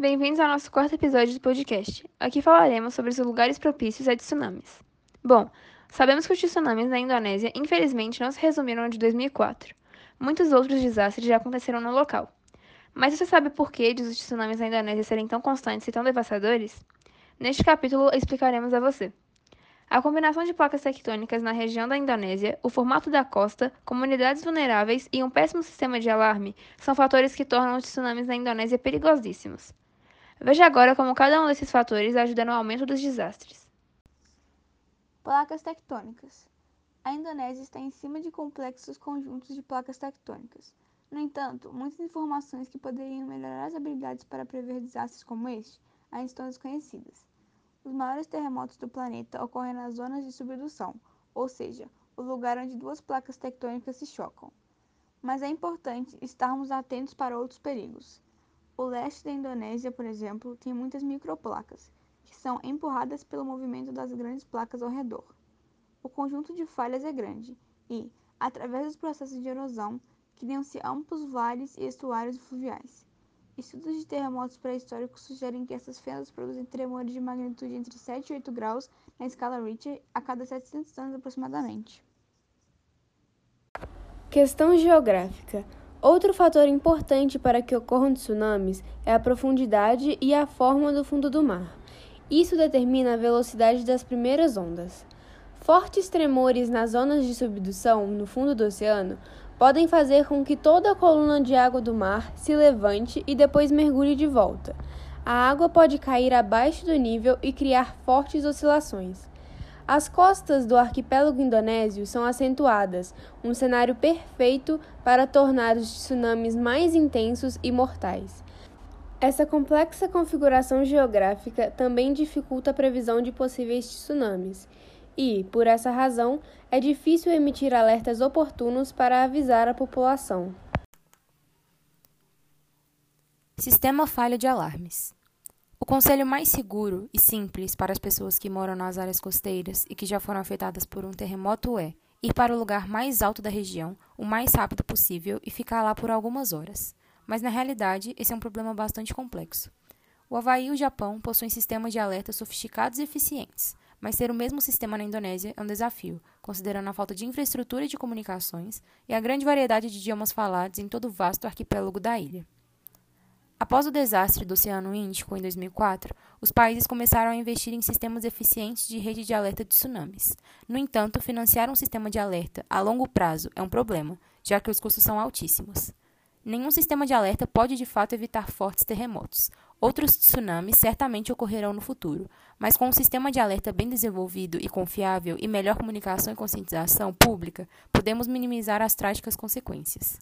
bem-vindos ao nosso quarto episódio do podcast. Aqui falaremos sobre os lugares propícios a tsunamis. Bom, sabemos que os tsunamis na Indonésia, infelizmente, não se resumiram ao de 2004. Muitos outros desastres já aconteceram no local. Mas você sabe por que os tsunamis na Indonésia serem tão constantes e tão devastadores? Neste capítulo explicaremos a você. A combinação de placas tectônicas na região da Indonésia, o formato da costa, comunidades vulneráveis e um péssimo sistema de alarme são fatores que tornam os tsunamis na Indonésia perigosíssimos. Veja agora como cada um desses fatores ajuda no aumento dos desastres. Placas tectônicas. A Indonésia está em cima de complexos conjuntos de placas tectônicas. No entanto, muitas informações que poderiam melhorar as habilidades para prever desastres como este ainda estão desconhecidas. Os maiores terremotos do planeta ocorrem nas zonas de subdução, ou seja, o lugar onde duas placas tectônicas se chocam. Mas é importante estarmos atentos para outros perigos. O leste da Indonésia, por exemplo, tem muitas microplacas, que são empurradas pelo movimento das grandes placas ao redor. O conjunto de falhas é grande e, através dos processos de erosão, criam-se amplos vales e estuários fluviais. Estudos de terremotos pré-históricos sugerem que essas fendas produzem tremores de magnitude entre 7 e 8 graus na escala Richter a cada 700 anos aproximadamente. Questão geográfica. Outro fator importante para que ocorram tsunamis é a profundidade e a forma do fundo do mar. Isso determina a velocidade das primeiras ondas. Fortes tremores nas zonas de subdução no fundo do oceano podem fazer com que toda a coluna de água do mar se levante e depois mergulhe de volta. A água pode cair abaixo do nível e criar fortes oscilações. As costas do arquipélago indonésio são acentuadas, um cenário perfeito para tornar os tsunamis mais intensos e mortais. Essa complexa configuração geográfica também dificulta a previsão de possíveis tsunamis e, por essa razão, é difícil emitir alertas oportunos para avisar a população. Sistema falha de alarmes. Conselho mais seguro e simples para as pessoas que moram nas áreas costeiras e que já foram afetadas por um terremoto é ir para o lugar mais alto da região o mais rápido possível e ficar lá por algumas horas. Mas na realidade, esse é um problema bastante complexo. O Havaí e o Japão possuem sistemas de alerta sofisticados e eficientes, mas ter o mesmo sistema na Indonésia é um desafio, considerando a falta de infraestrutura de comunicações e a grande variedade de idiomas falados em todo o vasto arquipélago da ilha. Após o desastre do Oceano Índico em 2004, os países começaram a investir em sistemas eficientes de rede de alerta de tsunamis. No entanto, financiar um sistema de alerta a longo prazo é um problema, já que os custos são altíssimos. Nenhum sistema de alerta pode de fato evitar fortes terremotos. Outros tsunamis certamente ocorrerão no futuro, mas com um sistema de alerta bem desenvolvido e confiável e melhor comunicação e conscientização pública, podemos minimizar as trágicas consequências.